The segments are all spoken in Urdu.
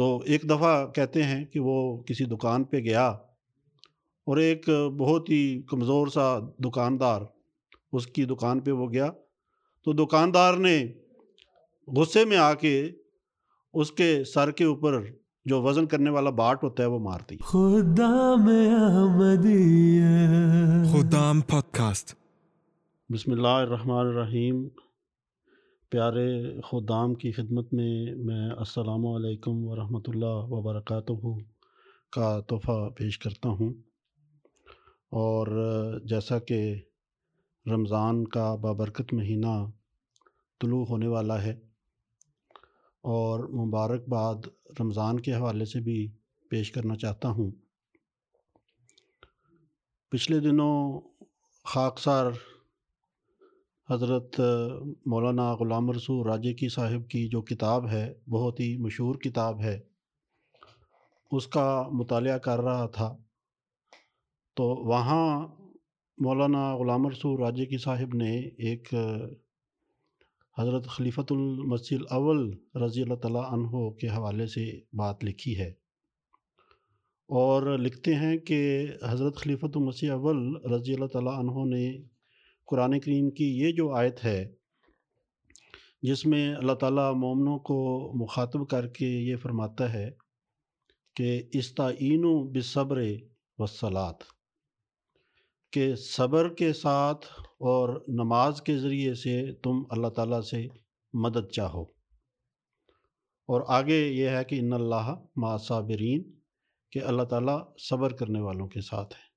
تو ایک دفعہ کہتے ہیں کہ وہ کسی دکان پہ گیا اور ایک بہت ہی کمزور سا دکاندار اس کی دکان پہ وہ گیا۔ تو دکاندار نے غصے میں آ کے اس کے سر کے اوپر جو وزن کرنے والا باٹ ہوتا ہے وہ مار دی۔ خدام خدام پاڈکاسٹ بسم اللہ الرحمن الرحیم۔ پیارے خدام کی خدمت میں میں السلام علیکم ورحمۃ اللہ وبرکاتہ کا تحفہ پیش کرتا ہوں۔ اور جیسا کہ رمضان کا بابرکت مہینہ طلوع ہونے والا ہے اور مبارکباد رمضان کے حوالے سے بھی پیش کرنا چاہتا ہوں۔ پچھلے دنوں خاکسار حضرت مولانا غلام رسول راجے کی صاحب کی جو کتاب ہے، بہت ہی مشہور کتاب ہے، اس کا مطالعہ کر رہا تھا۔ تو وہاں مولانا غلام رسول راجے کی صاحب نے ایک حضرت خلیفۃ المسیح الاول رضی اللہ تعالیٰ عنہ کے حوالے سے بات لکھی ہے۔ اور لکھتے ہیں کہ حضرت خلیفۃ المسیح اول رضی اللہ تعالیٰ عنہ نے قرآن کریم کی یہ جو آیت ہے، جس میں اللہ تعالیٰ مومنوں کو مخاطب کر کے یہ فرماتا ہے کہ استعین و بصبر وسلات کہ صبر کے ساتھ اور نماز کے ذریعے سے تم اللہ تعالیٰ سے مدد چاہو۔ اور آگے یہ ہے کہ ان اللہ ما صابرین کہ اللہ تعالیٰ صبر کرنے والوں کے ساتھ ہے۔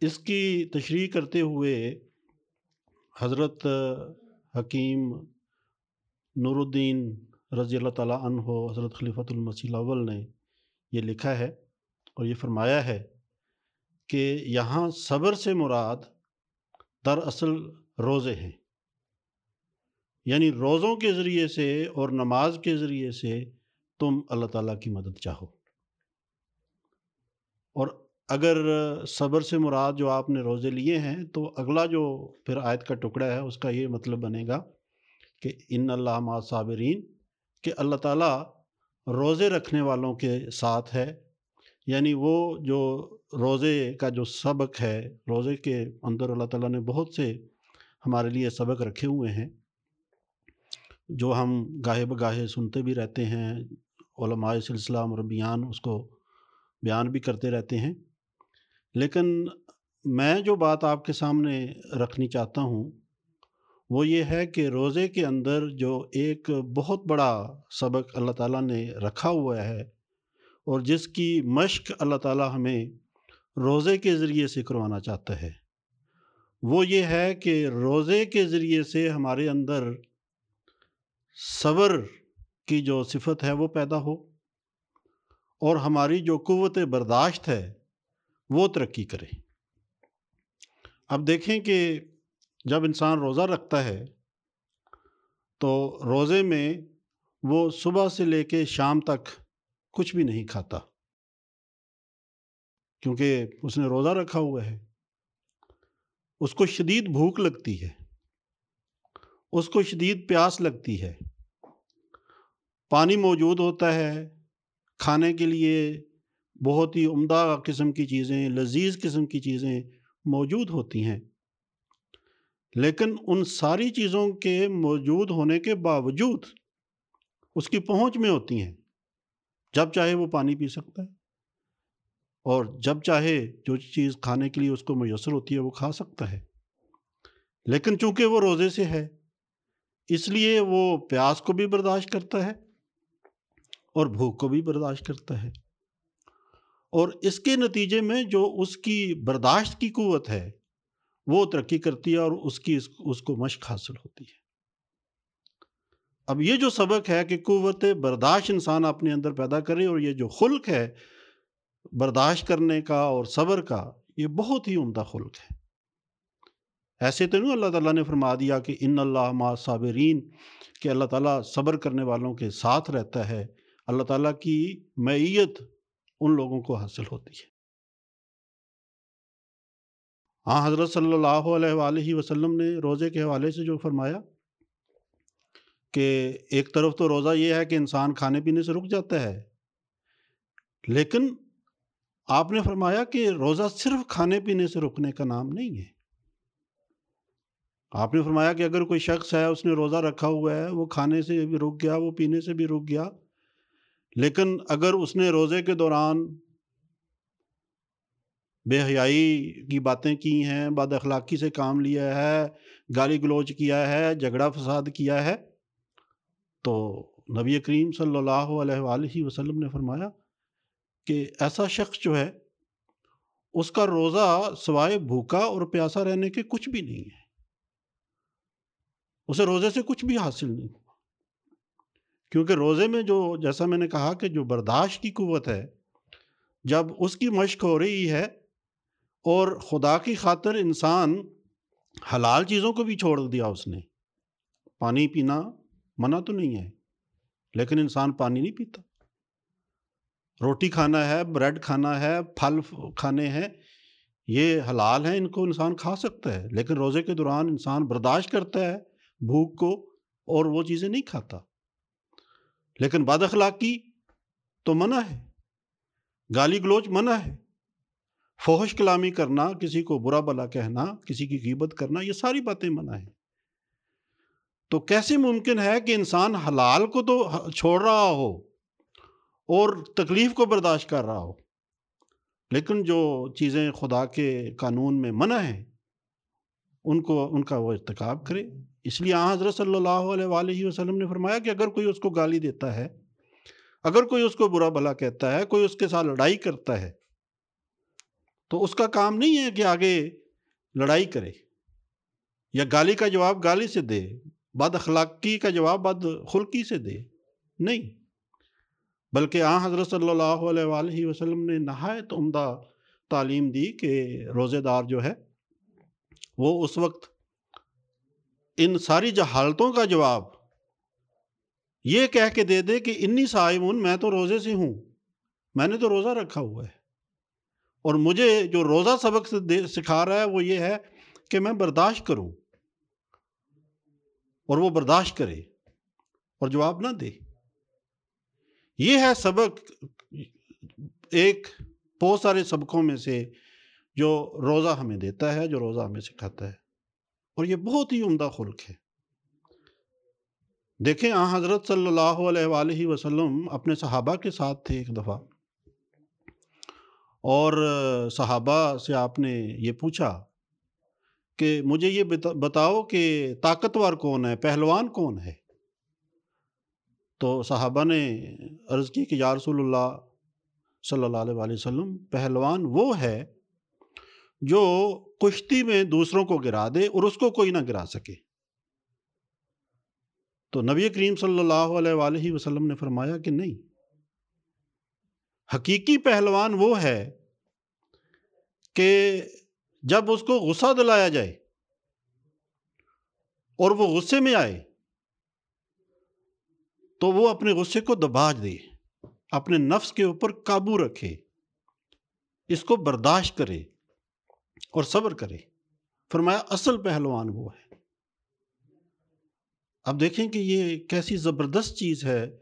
اس کی تشریح کرتے ہوئے حضرت حکیم نور الدین رضی اللہ تعالیٰ عنہ، حضرت خلیفۃ المسیح الاول نے یہ لکھا ہے اور یہ فرمایا ہے کہ یہاں صبر سے مراد دراصل روزے ہیں۔ یعنی روزوں کے ذریعے سے اور نماز کے ذریعے سے تم اللہ تعالیٰ کی مدد چاہو۔ اور اگر صبر سے مراد جو آپ نے روزے لیے ہیں، تو اگلا جو پھر آیت کا ٹکڑا ہے، اس کا یہ مطلب بنے گا کہ ان اللہ ما صابرین کہ اللہ تعالیٰ روزے رکھنے والوں کے ساتھ ہے۔ یعنی وہ جو روزے کا جو سبق ہے، روزے کے اندر اللہ تعالیٰ نے بہت سے ہمارے لیے سبق رکھے ہوئے ہیں، جو ہم گاہے بگاہے سنتے بھی رہتے ہیں، علماء سلسلہ مربیان اس کو بیان بھی کرتے رہتے ہیں۔ لیکن میں جو بات آپ کے سامنے رکھنی چاہتا ہوں، وہ یہ ہے کہ روزے کے اندر جو ایک بہت بڑا سبق اللہ تعالیٰ نے رکھا ہوا ہے اور جس کی مشق اللہ تعالیٰ ہمیں روزے کے ذریعے سے کروانا چاہتا ہے، وہ یہ ہے کہ روزے کے ذریعے سے ہمارے اندر صبر کی جو صفت ہے وہ پیدا ہو اور ہماری جو قوت برداشت ہے وہ ترقی کرے۔ اب دیکھیں کہ جب انسان روزہ رکھتا ہے، تو روزے میں وہ صبح سے لے کے شام تک کچھ بھی نہیں کھاتا، کیونکہ اس نے روزہ رکھا ہوا ہے۔ اس کو شدید بھوک لگتی ہے، اس کو شدید پیاس لگتی ہے۔ پانی موجود ہوتا ہے کھانے کے لیے بہت ہی عمدہ قسم کی چیزیں، لذیذ قسم کی چیزیں موجود ہوتی ہیں۔ لیکن ان ساری چیزوں کے موجود ہونے کے باوجود اس کی پہنچ میں ہوتی ہیں۔ جب چاہے وہ پانی پی سکتا ہے۔ اور جب چاہے جو چیز کھانے کے لیے اس کو میسر ہوتی ہے وہ کھا سکتا ہے۔ لیکن چونکہ وہ روزے سے ہے، اس لیے وہ پیاس کو بھی برداشت کرتا ہے اور بھوک کو بھی برداشت کرتا ہے۔ اور اس کے نتیجے میں جو اس کی برداشت کی قوت ہے، وہ ترقی کرتی ہے اور اس کی اس کو مشق حاصل ہوتی ہے۔ اب یہ جو سبق ہے کہ قوت برداشت انسان اپنے اندر پیدا کرے اور یہ جو خلق ہے، برداشت کرنے کا اور صبر کا، یہ بہت ہی عمدہ خلق ہے۔ ایسے تو نہیں، اللہ تعالیٰ نے فرما دیا کہ ان اللہ ما صابرین کہ اللہ تعالیٰ صبر کرنے والوں کے ساتھ رہتا ہے۔ اللہ تعالیٰ کی معیت ان لوگوں کو حاصل ہوتی ہے۔ ہاں حضرت صلی اللہ علیہ وآلہ وسلم نے روزے کے حوالے سے جو فرمایا کہ ایک طرف تو روزہ یہ ہے کہ انسان کھانے پینے سے رک جاتا ہے، لیکن آپ نے فرمایا کہ روزہ صرف کھانے پینے سے رکنے کا نام نہیں ہے۔ آپ نے فرمایا کہ اگر کوئی شخص ہے، اس نے روزہ رکھا ہوا ہے، وہ کھانے سے بھی رک گیا، وہ پینے سے بھی رک گیا لیکن اگر اس نے روزے کے دوران بے حیائی کی باتیں کی ہیں، بد اخلاقی سے کام لیا ہے، گالی گلوچ کیا ہے، جھگڑا فساد کیا ہے، تو نبی کریم صلی اللہ علیہ وآلہ وسلم نے فرمایا کہ ایسا شخص جو ہے، اس کا روزہ سوائے بھوکا اور پیاسا رہنے کے کچھ بھی نہیں ہے۔ اسے روزے سے کچھ بھی حاصل نہیں۔ کیونکہ روزے میں جو جیسا میں نے کہا کہ جو برداشت کی قوت ہے، جب اس کی مشق ہو رہی ہے اور خدا کی خاطر انسان حلال چیزوں کو بھی چھوڑ دیا اس نے، پانی پینا منع تو نہیں ہے، لیکن انسان پانی نہیں پیتا۔ روٹی کھانا ہے، بریڈ کھانا ہے، پھل کھانے ہیں، یہ حلال ہیں، ان کو انسان کھا سکتا ہے، لیکن روزے کے دوران انسان برداشت کرتا ہے بھوک کو اور وہ چیزیں نہیں کھاتا۔ لیکن بد اخلاقی تو منع ہے۔ گالی گلوچ منع ہے۔ فوہش کلامی کرنا، کسی کو برا بلا کہنا، کسی کی غیبت کرنا، یہ ساری باتیں منع ہیں۔ تو کیسے ممکن ہے کہ انسان حلال کو تو چھوڑ رہا ہو اور تکلیف کو برداشت کر رہا ہو؟ لیکن جو چیزیں خدا کے قانون میں منع ہیں، ان کو، ان کا وہ ارتکاب کرے۔ اس لیے آن حضرت صلی اللہ علیہ وآلہ وسلم نے فرمایا کہ اگر کوئی اس کو گالی دیتا ہے، اگر کوئی اس کو برا بھلا کہتا ہے، کوئی اس کے ساتھ لڑائی کرتا ہے، تو اس کا کام نہیں ہے کہ آگے لڑائی کرے یا گالی کا جواب گالی سے دے، بد اخلاقی کا جواب بد خلقی سے دے، نہیں۔ بلکہ آن حضرت صلی اللہ علیہ وآلہ وسلم نے نہایت عمدہ تعلیم دی کہ روزے دار جو ہے، وہ اس وقت ان ساری جہالتوں کا جواب یہ کہہ کے دے دے کہ انی سائمون میں تو روزے سے ہوں، میں نے تو روزہ رکھا ہوا ہے۔ اور مجھے جو روزہ سبق سے سکھا رہا ہے، وہ یہ ہے کہ میں برداشت کروں اور وہ برداشت کرے اور جواب نہ دے۔ یہ ہے سبق ایک بہت سارے سبقوں میں سے جو روزہ ہمیں دیتا ہے، جو روزہ ہمیں سکھاتا ہے۔ اور یہ بہت ہی عمدہ خلق ہے۔ دیکھیں آ حضرت صلی اللہ علیہ وآلہ وسلم اپنے صحابہ کے ساتھ تھے ایک دفعہ۔ اور صحابہ سے آپ نے یہ پوچھا کہ مجھے یہ بتاؤ کہ طاقتور کون ہے؟ پہلوان کون ہے؟ تو صحابہ نے عرض کی کہ یا رسول اللہ صلی اللہ علیہ وآلہ وسلم، پہلوان وہ ہے جو کشتی میں دوسروں کو گرا دے اور اس کو کوئی نہ گرا سکے۔ تو نبی کریم صلی اللہ علیہ وآلہ وسلم نے فرمایا کہ نہیں، حقیقی پہلوان وہ ہے کہ جب اس کو غصہ دلایا جائے اور وہ غصے میں آئے تو وہ اپنے غصے کو دباج دے، اپنے نفس کے اوپر قابو رکھے، اس کو برداشت کرے۔ اور صبر کرے۔ فرمایا، اصل پہلوان وہ ہے۔ اب دیکھیں کہ یہ کیسی زبردست چیز ہے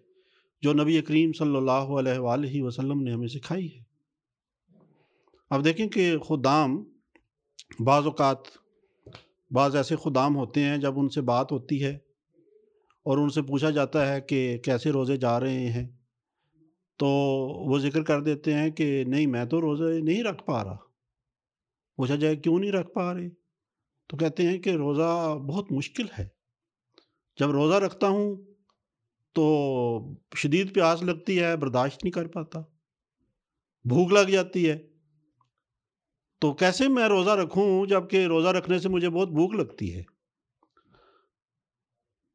جو نبی کریم صلی اللہ علیہ وآلہ وسلم نے ہمیں سکھائی ہے۔ اب دیکھیں کہ خدام، بعض اوقات بعض ایسے خدام ہوتے ہیں جب ان سے بات ہوتی ہے اور ان سے پوچھا جاتا ہے کہ کیسے روزے جا رہے ہیں، تو وہ ذکر کر دیتے ہیں کہ نہیں، میں تو روزے نہیں رکھ پا رہا۔ پوچھا جائے، کیوں نہیں رکھ پا رہے؟ تو کہتے ہیں کہ روزہ بہت مشکل ہے۔ جب روزہ رکھتا ہوں تو شدید پیاس لگتی ہے، برداشت نہیں کر پاتا۔ بھوک لگ جاتی ہے۔ تو کیسے میں روزہ رکھوں جبکہ روزہ رکھنے سے مجھے بہت بھوک لگتی ہے؟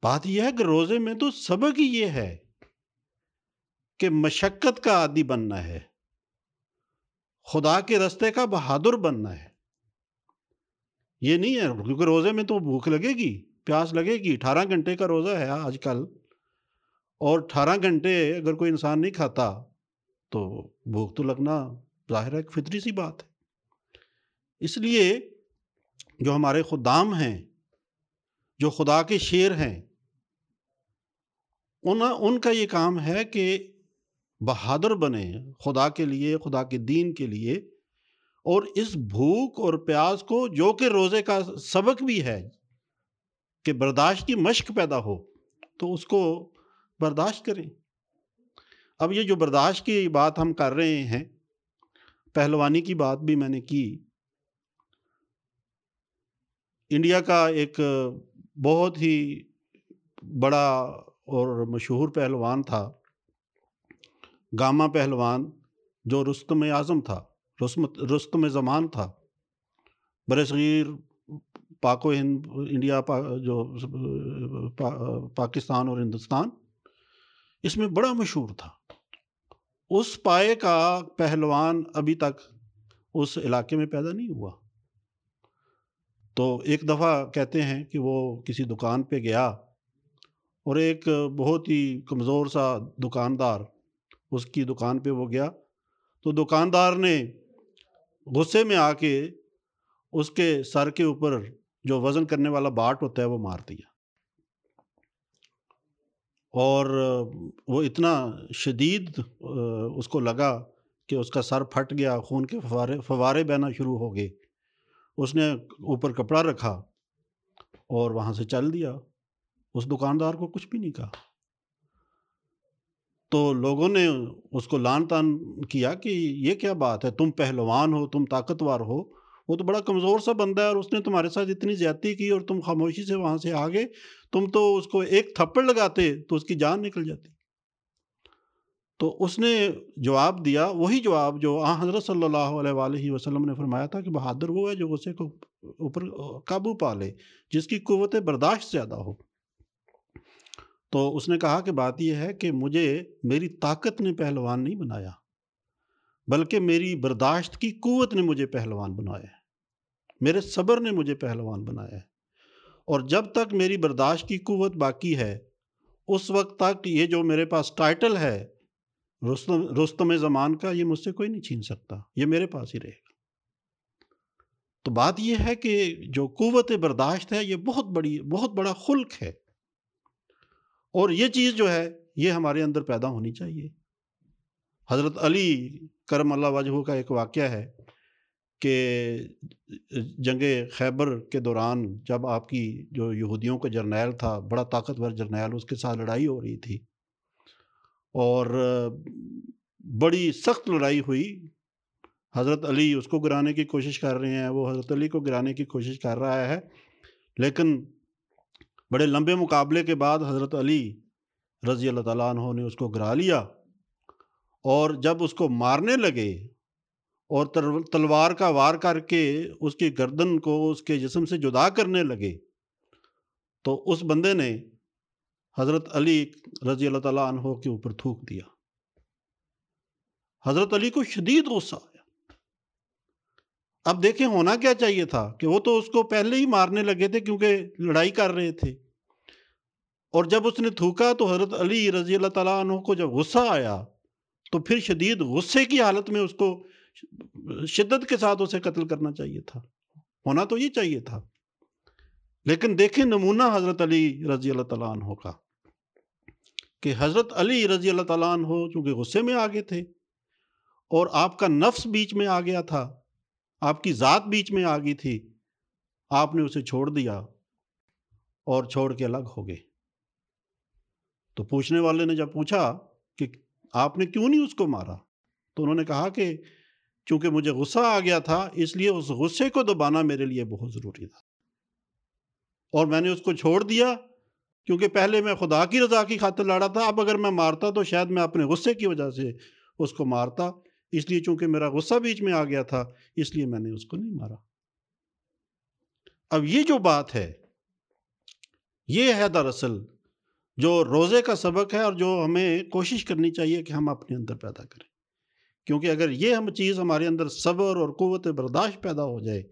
بات یہ ہے کہ روزے میں تو سبق ہی یہ ہے کہ مشقت کا عادی بننا ہے۔ خدا کے رستے کا بہادر بننا ہے۔ یہ نہیں ہے کیونکہ روزے میں تو بھوک لگے گی، پیاس لگے گی۔ اٹھارہ گھنٹے کا روزہ ہے آج کل۔ اور اٹھارہ گھنٹے اگر کوئی انسان نہیں کھاتا تو بھوک تو لگنا ظاہر ہے ایک فطری سی بات ہے۔ اس لیے جو ہمارے خدام ہیں، جو خدا کے شیر ہیں، ان ان کا یہ کام ہے کہ بہادر بنے خدا کے لیے، خدا کے دین کے لیے۔ اور اس بھوک اور پیاس کو جو کہ روزے کا سبق بھی ہے کہ برداشت کی مشق پیدا ہو، تو اس کو برداشت کریں۔ اب یہ جو برداشت کی بات ہم کر رہے ہیں، پہلوانی کی بات بھی میں نے کی۔ انڈیا کا ایک بہت ہی بڑا اور مشہور پہلوان تھا، گاما پہلوان، جو رستم اعظم تھا۔ رستم زمان تھا۔ بر صغیر پاک و ہند، انڈیا جو پاکستان اور ہندوستان، اس میں بڑا مشہور تھا۔ اس پائے کا پہلوان ابھی تک اس علاقے میں پیدا نہیں ہوا۔ تو ایک دفعہ کہتے ہیں کہ وہ کسی دکان پہ گیا اور ایک بہت ہی کمزور سا دکاندار، اس کی دکان پہ وہ گیا۔ تو دکاندار نے غصے میں آ کے اس کے سر کے اوپر جو وزن کرنے والا باٹ ہوتا ہے وہ مار دیا۔ اور وہ اتنا شدید اس کو لگا کہ اس کا سر پھٹ گیا، خون کے فوارے فوارے بہنا شروع ہو گئے۔ اس نے اوپر کپڑا رکھا اور وہاں سے چل دیا۔ اس دکاندار کو کچھ بھی نہیں کہا۔ تو لوگوں نے اس کو لان تان کیا کہ یہ کیا بات ہے؟ تم پہلوان ہو، تم طاقتور ہو، وہ تو بڑا کمزور سا بندہ ہے اور اس نے تمہارے ساتھ اتنی زیادتی کی اور تم خاموشی سے وہاں سے آگے، تم تو اس کو ایک تھپڑ لگاتے تو اس کی جان نکل جاتی۔ تو اس نے جواب دیا، وہی جواب جو آ، حضرت صلی اللہ علیہ وآلہ وسلم نے فرمایا تھا کہ بہادر وہ ہے جو غصے کو اوپر قابو پا لے، جس کی قوت برداشت زیادہ ہو۔ تو اس نے کہا کہ بات یہ ہے کہ مجھے میری طاقت نے پہلوان نہیں بنایا، بلکہ میری برداشت کی قوت نے مجھے پہلوان بنایا ہے۔ میرے صبر نے مجھے پہلوان بنایا ہے۔ اور جب تک میری برداشت کی قوت باقی ہے، اس وقت تک یہ جو میرے پاس ٹائٹل ہے، رستم رستم زمان کا، یہ مجھ سے کوئی نہیں چھین سکتا، یہ میرے پاس ہی رہے گا۔ تو بات یہ ہے کہ جو قوت برداشت ہے، یہ بہت بڑی، بہت بڑا خلق ہے۔ اور یہ چیز جو ہے، یہ ہمارے اندر پیدا ہونی چاہیے۔ حضرت علی کرم اللہ وجہ کا ایک واقعہ ہے کہ جنگ خیبر کے دوران جب آپ کی جو یہودیوں کا جرنیل تھا، بڑا طاقتور جرنیل، اس کے ساتھ لڑائی ہو رہی تھی اور بڑی سخت لڑائی ہوئی۔ حضرت علی اس کو گرانے کی کوشش کر رہے ہیں، وہ حضرت علی کو گرانے کی کوشش کر رہا ہے، لیکن بڑے لمبے مقابلے کے بعد حضرت علی رضی اللہ تعالیٰ عنہ نے اس کو گرا لیا اور جب اس کو مارنے لگے اور تلوار کا وار کر کے اس کی گردن کو اس کے جسم سے جدا کرنے لگے تو اس بندے نے حضرت علی رضی اللہ تعالیٰ عنہ کے اوپر تھوک دیا۔ حضرت علی کو شدید غصہ آیا۔ اب دیکھیں ہونا کیا چاہیے تھا کہ وہ تو اس کو پہلے ہی مارنے لگے تھے کیونکہ لڑائی کر رہے تھے۔ اور جب اس نے تھوکا تو حضرت علی رضی اللہ تعالیٰ عنہ کو جب غصہ آیا تو پھر شدید غصے کی حالت میں اس کو شدت کے ساتھ اسے قتل کرنا چاہیے تھا۔ ہونا تو یہ چاہیے تھا۔ لیکن دیکھیں نمونہ حضرت علی رضی اللہ تعالیٰ عنہ کا کہ حضرت علی رضی اللہ تعالیٰ عنہ چونکہ غصے میں آگے تھے اور آپ کا نفس بیچ میں آ گیا تھا، آپ کی ذات بیچ میں آ گئی تھی، آپ نے اسے چھوڑ دیا اور چھوڑ کے الگ ہو گئے۔ تو پوچھنے والے نے جب پوچھا کہ آپ نے کیوں نہیں اس کو مارا؟ تو انہوں نے کہا کہ چونکہ مجھے غصہ آ گیا تھا، اس لیے اس غصے کو دبانا میرے لیے بہت ضروری تھا۔ اور میں نے اس کو چھوڑ دیا، کیونکہ پہلے میں خدا کی رضا کی خاطر لڑا تھا، اب اگر میں مارتا تو شاید میں اپنے غصے کی وجہ سے اس کو مارتا۔ اس لیے چونکہ میرا غصہ بیچ میں آ گیا تھا، اس لیے میں نے اس کو نہیں مارا۔ اب یہ جو بات ہے، یہ ہے دراصل جو روزے کا سبق ہے اور جو ہمیں کوشش کرنی چاہیے کہ ہم اپنے اندر پیدا کریں۔ کیونکہ اگر یہ ہم چیز ہمارے اندر صبر اور قوت برداشت پیدا ہو جائے،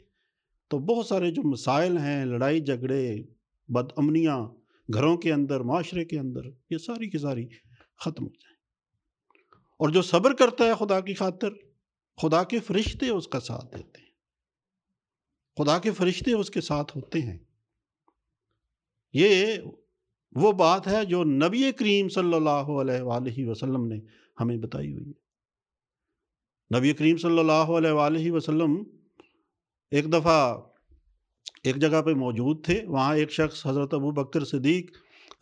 تو بہت سارے جو مسائل ہیں، لڑائی، جھگڑے، بد امنیاں، گھروں کے اندر، معاشرے کے اندر، یہ ساری کی ساری ختم ہو جائیں۔ اور جو صبر کرتا ہے خدا کی خاطر، خدا کے فرشتے اس کا ساتھ دیتے ہیں۔ خدا کے فرشتے اس کے ساتھ ہوتے ہیں۔ یہ وہ بات ہے جو نبی کریم صلی اللہ علیہ وآلہ وسلم نے ہمیں بتائی ہوئی ہے۔ نبی کریم صلی اللہ علیہ وآلہ وسلم ایک دفعہ ایک جگہ پہ موجود تھے۔ وہاں ایک شخص حضرت ابو بکر صدیق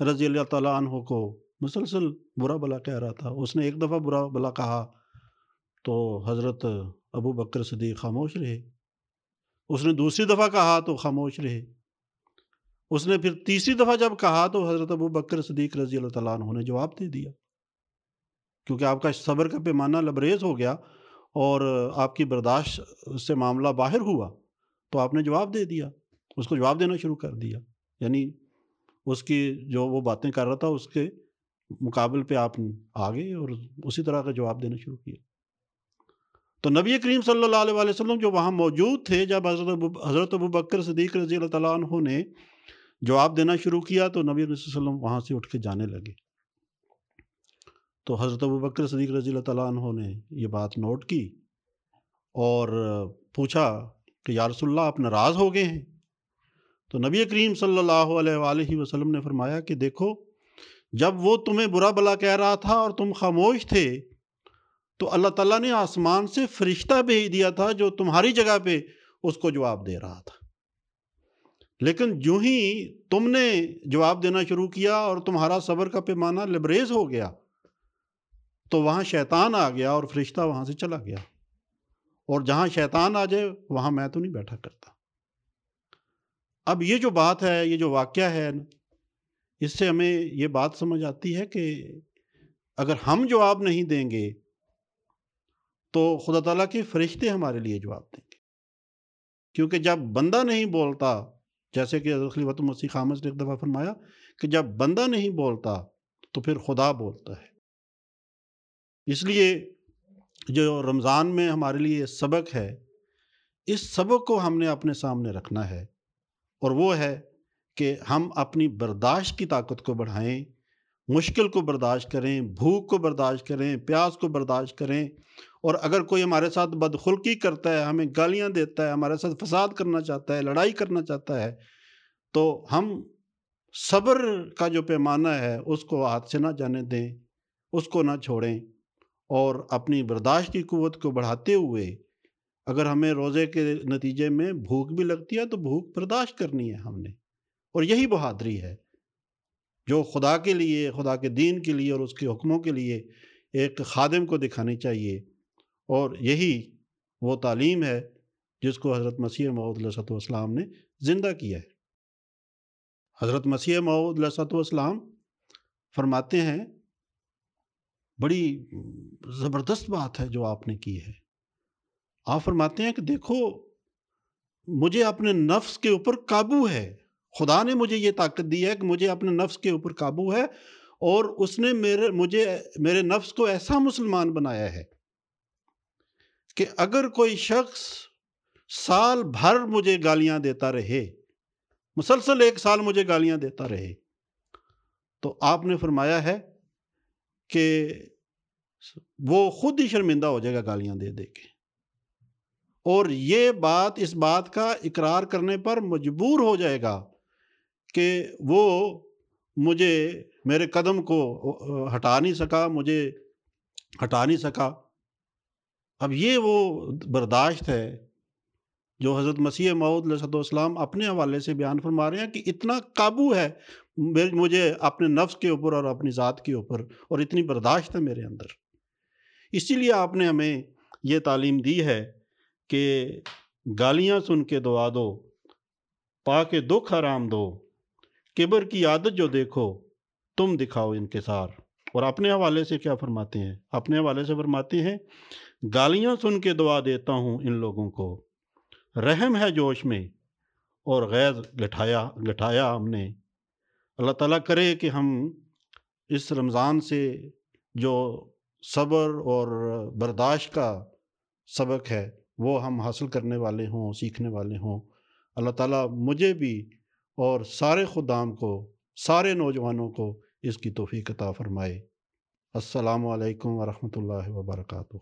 رضی اللہ تعالیٰ عنہ کو مسلسل برا بلا کہہ رہا تھا۔ اس نے ایک دفعہ برا بلا کہا تو حضرت ابو بکر صدیق خاموش رہے۔ اس نے دوسری دفعہ کہا تو خاموش رہے۔ اس نے پھر تیسری دفعہ جب کہا تو حضرت ابو بکر صدیق رضی اللہ تعالیٰ عنہ نے جواب دے دیا۔ کیونکہ آپ کا صبر کا پیمانہ لبریز ہو گیا اور آپ کی برداشت سے معاملہ باہر ہوا تو آپ نے جواب دے دیا۔ اس کو جواب دینا شروع کر دیا۔ یعنی اس کی جو وہ باتیں کر رہا تھا اس کے مقابل پہ آپ آ گئے اور اسی طرح کا جواب دینا شروع کیا۔ تو نبی کریم صلی اللہ علیہ وسلم جو وہاں موجود تھے، جب حضرت ابو حضرت ابو بکر صدیق رضی اللہ تعالیٰ عنہ نے جواب دینا شروع کیا تو نبی علیہ وسلم وہاں سے اٹھ کے جانے لگے۔ تو حضرت ابو بکر صدیق رضی اللہ تعالیٰ عنہ نے یہ بات نوٹ کی اور پوچھا کہ یا رسول اللہ آپ ناراض ہو گئے ہیں؟ تو نبی کریم صلی اللہ علیہ وآلہ وسلم نے فرمایا کہ دیکھو، جب وہ تمہیں برا بلا کہہ رہا تھا اور تم خاموش تھے، تو اللہ تعالیٰ نے آسمان سے فرشتہ بھیج دیا تھا جو تمہاری جگہ پہ اس کو جواب دے رہا تھا۔ لیکن جو ہی تم نے جواب دینا شروع کیا اور تمہارا صبر کا پیمانہ لبریز ہو گیا، تو وہاں شیطان آ گیا اور فرشتہ وہاں سے چلا گیا۔ اور جہاں شیطان آ جائے، وہاں میں تو نہیں بیٹھا کرتا۔ اب یہ جو بات ہے، یہ جو واقعہ ہے، اس سے ہمیں یہ بات سمجھ آتی ہے کہ اگر ہم جواب نہیں دیں گے، تو خدا تعالیٰ کے فرشتے ہمارے لیے جواب دیں گے۔ کیونکہ جب بندہ نہیں بولتا جیسے کہ حضرت خلیفۃ مسیح خامد نے ایک دفعہ فرمایا کہ جب بندہ نہیں بولتا تو پھر خدا بولتا ہے۔ اس لیے جو رمضان میں ہمارے لیے سبق ہے، اس سبق کو ہم نے اپنے سامنے رکھنا ہے اور وہ ہے کہ ہم اپنی برداشت کی طاقت کو بڑھائیں مشکل کو برداشت کریں، بھوک کو برداشت کریں، پیاس کو برداشت کریں۔ اور اگر کوئی ہمارے ساتھ بدخلقی کرتا ہے، ہمیں گالیاں دیتا ہے، ہمارے ساتھ فساد کرنا چاہتا ہے، لڑائی کرنا چاہتا ہے، تو ہم صبر کا جو پیمانہ ہے، اس کو ہاتھ سے نہ جانے دیں، اس کو نہ چھوڑیں۔ اور اپنی برداشت کی قوت کو بڑھاتے ہوئے، اگر ہمیں روزے کے نتیجے میں بھوک بھی لگتی ہے، تو بھوک برداشت کرنی ہے ہم نے۔ اور یہی بہادری ہے۔ جو خدا کے لیے، خدا کے دین کے لیے اور اس کے حکموں کے لیے ایک خادم کو دکھانی چاہیے۔ اور یہی وہ تعلیم ہے جس کو حضرت مسیح محدود علیہ والسلام نے زندہ کیا ہے۔ حضرت مسیح محدود علیہ والسلام فرماتے ہیں، بڑی زبردست بات ہے جو آپ نے کی ہے۔ آپ فرماتے ہیں کہ دیکھو، مجھے اپنے نفس کے اوپر قابو ہے۔ خدا نے مجھے یہ طاقت دی ہے کہ مجھے اپنے نفس کے اوپر قابو ہے اور اس نے میرے، مجھے، میرے نفس کو ایسا مسلمان بنایا ہے کہ اگر کوئی شخص سال بھر مجھے گالیاں دیتا رہے، مسلسل ایک سال مجھے گالیاں دیتا رہے، تو آپ نے فرمایا ہے کہ وہ خود ہی شرمندہ ہو جائے گا گالیاں دے دے کے۔ اور یہ بات اس بات کا اقرار کرنے پر مجبور ہو جائے گا کہ وہ مجھے میرے قدم کو ہٹا نہیں سکا، مجھے ہٹا نہیں سکا۔ اب یہ وہ برداشت ہے جو حضرت مسیح معود علیہ والسلام اپنے حوالے سے بیان فرما رہے ہیں کہ اتنا قابو ہے مجھے اپنے نفس کے اوپر اور اپنی ذات کے اوپر، اور اتنی برداشت ہے میرے اندر۔ اسی لیے آپ نے ہمیں یہ تعلیم دی ہے کہ گالیاں سن کے دعا دو، پا کے دکھ آرام دو۔ کبر کی عادت جو دیکھو، تم دکھاؤ انکسار اور اپنے حوالے سے کیا فرماتے ہیں؟ اپنے حوالے سے فرماتے ہیں، گالیاں سن کے دعا دیتا ہوں ان لوگوں کو۔ رحم ہے جوش میں اور غیر گٹھایا گٹھایا ہم نے۔ اللہ تعالیٰ کرے کہ ہم اس رمضان سے جو صبر اور برداشت کا سبق ہے، وہ ہم حاصل کرنے والے ہوں، سیکھنے والے ہوں۔ اللہ تعالیٰ مجھے بھی اور سارے خدام کو، سارے نوجوانوں کو اس کی توفیق عطا فرمائے۔ السلام علیکم ورحمۃ اللہ وبرکاتہ۔